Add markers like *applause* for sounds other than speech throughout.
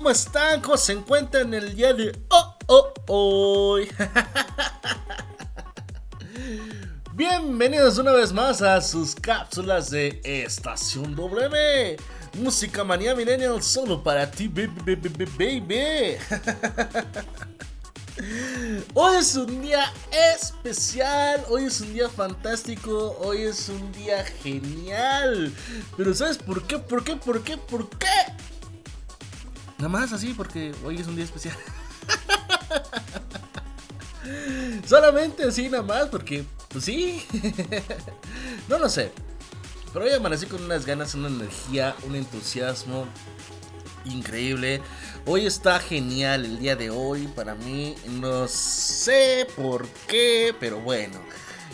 ¿cómo están? ¿Cómo se encuentran el día de oh, oh, hoy? *laughs* Bienvenidos una vez más a sus cápsulas de Estación W. Música manía millennial solo para ti, baby. baby. *laughs* Hoy es un día especial, hoy es un día fantástico, hoy es un día genial. Pero ¿sabes por qué? ¿Por qué? ¿Por qué? ¿Por qué? Nada más así porque hoy es un día especial. *laughs* Solamente así nada más porque, pues sí. *laughs* no lo sé. Pero hoy amanecí con unas ganas, una energía, un entusiasmo increíble. Hoy está genial el día de hoy para mí. No sé por qué, pero bueno.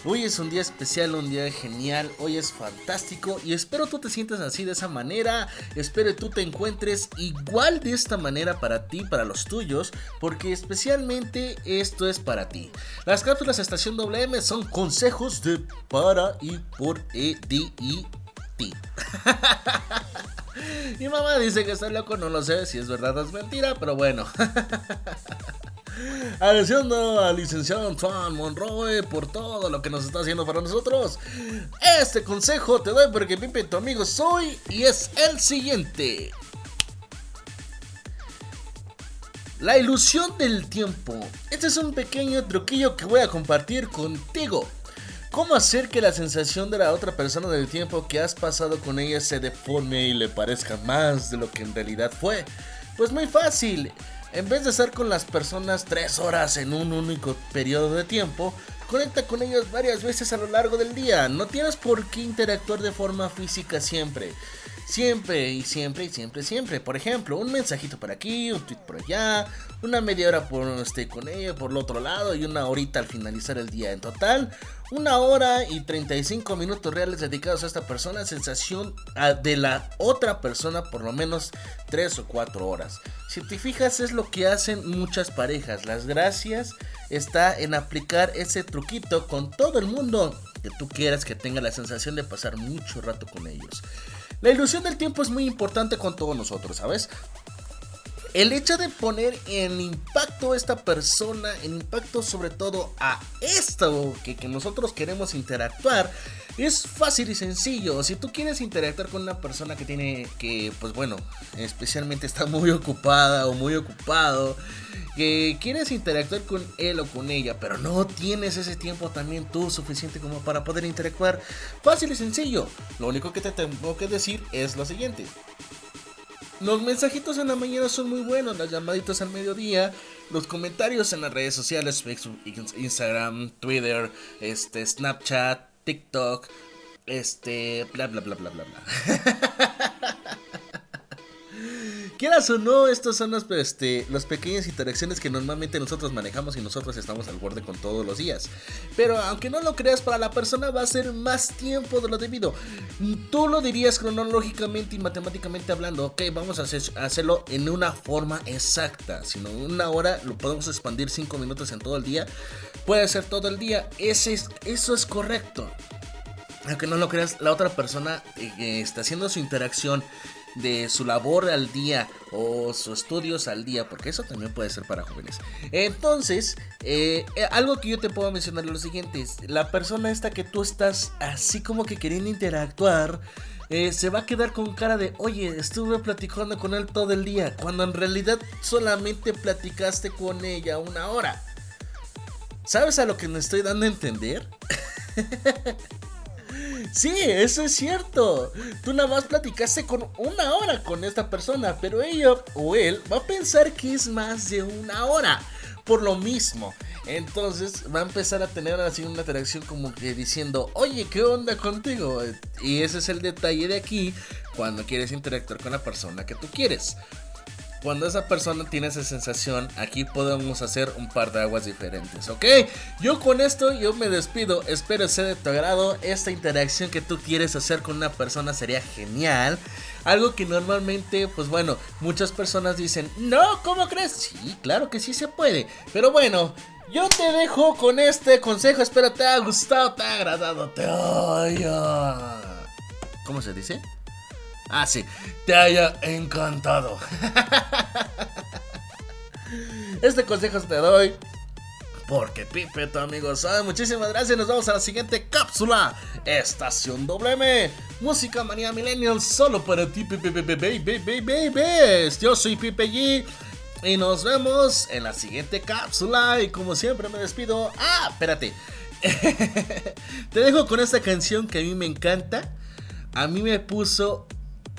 Hoy es un día especial, un día genial, hoy es fantástico y espero tú te sientas así de esa manera, espero tú te encuentres igual de esta manera para ti, para los tuyos, porque especialmente esto es para ti. Las cápsulas Estación WM son consejos de para y por e y ti. *laughs* Mi mamá dice que estoy loco, no lo sé si es verdad o es mentira, pero bueno. *laughs* Agradeciendo al licenciado Antoine Monroe por todo lo que nos está haciendo para nosotros. Este consejo te doy porque Pipe, tu amigo soy, y es el siguiente. La ilusión del tiempo. Este es un pequeño truquillo que voy a compartir contigo. ¿Cómo hacer que la sensación de la otra persona del tiempo que has pasado con ella se deforme y le parezca más de lo que en realidad fue? Pues muy fácil. En vez de estar con las personas tres horas en un único periodo de tiempo, conecta con ellos varias veces a lo largo del día. No tienes por qué interactuar de forma física siempre. Siempre y siempre y siempre, siempre. Por ejemplo, un mensajito por aquí, un tweet por allá, una media hora por esté con ella por el otro lado y una horita al finalizar el día. En total, una hora y 35 minutos reales dedicados a esta persona. Sensación de la otra persona por lo menos 3 o 4 horas. Si te fijas, es lo que hacen muchas parejas. Las gracias está en aplicar ese truquito con todo el mundo que tú quieras que tenga la sensación de pasar mucho rato con ellos. La ilusión del tiempo es muy importante con todos nosotros, ¿sabes? El hecho de poner en impacto a esta persona, en impacto sobre todo a esto que, que nosotros queremos interactuar, es fácil y sencillo. Si tú quieres interactuar con una persona que tiene que, pues bueno, especialmente está muy ocupada o muy ocupado, que quieres interactuar con él o con ella, pero no tienes ese tiempo también tú suficiente como para poder interactuar, fácil y sencillo. Lo único que te tengo que decir es lo siguiente. Los mensajitos en la mañana son muy buenos, las llamaditas al mediodía, los comentarios en las redes sociales, Facebook, Instagram, Twitter, este, Snapchat, TikTok, este, bla bla bla bla bla bla. *laughs* Quieras o no, estas son las, este, las pequeñas interacciones que normalmente nosotros manejamos y nosotros estamos al borde con todos los días. Pero aunque no lo creas, para la persona va a ser más tiempo de lo debido. Tú lo dirías cronológicamente y matemáticamente hablando, ok, vamos a, hacerlo en una forma exacta. Si no, una hora lo podemos expandir 5 minutos en todo el día. Puede ser todo el día. Ese es, eso es correcto aunque no lo creas, la otra persona eh, está haciendo su interacción de su labor al día o sus estudios al día, porque eso también puede ser para jóvenes. Entonces, eh, eh, algo que yo te puedo mencionar es lo siguiente, la persona esta que tú estás así como que queriendo interactuar, eh, se va a quedar con cara de, oye, estuve platicando con él todo el día, cuando en realidad solamente platicaste con ella una hora. ¿Sabes a lo que me estoy dando a entender? *laughs* Sí, eso es cierto. Tú nada más platicaste con una hora con esta persona, pero ella o él va a pensar que es más de una hora. Por lo mismo. Entonces va a empezar a tener así una interacción como que diciendo, oye, ¿qué onda contigo? Y ese es el detalle de aquí cuando quieres interactuar con la persona que tú quieres. Cuando esa persona tiene esa sensación, aquí podemos hacer un par de aguas diferentes, ¿ok? Yo con esto yo me despido, espero sea de tu agrado, esta interacción que tú quieres hacer con una persona sería genial. Algo que normalmente, pues bueno, muchas personas dicen, no, ¿cómo crees? Sí, claro que sí se puede, pero bueno, yo te dejo con este consejo, espero te haya gustado, te haya agradado, te haya... ¿Cómo se dice? Ah, sí, te haya encantado. Este consejo te doy porque Pipe, tu amigo, sabe. Muchísimas gracias. Nos vemos a la siguiente cápsula. Estación WM. Música Manía Millennial solo para ti, Pipe, baby, baby. Yo soy Pipe G. Y nos vemos en la siguiente cápsula. Y como siempre me despido. Ah, espérate. *laughs* Te dejo con esta canción que a mí me encanta. A mí me puso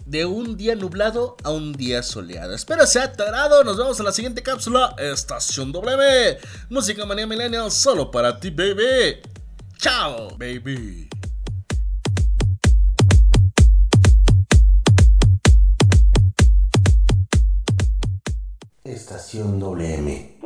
de un día nublado a un día soleado. Espero sea tarado. Nos vemos en la siguiente cápsula. Estación W. Música Manía Millennial solo para ti, baby. Chao, baby. Estación WM.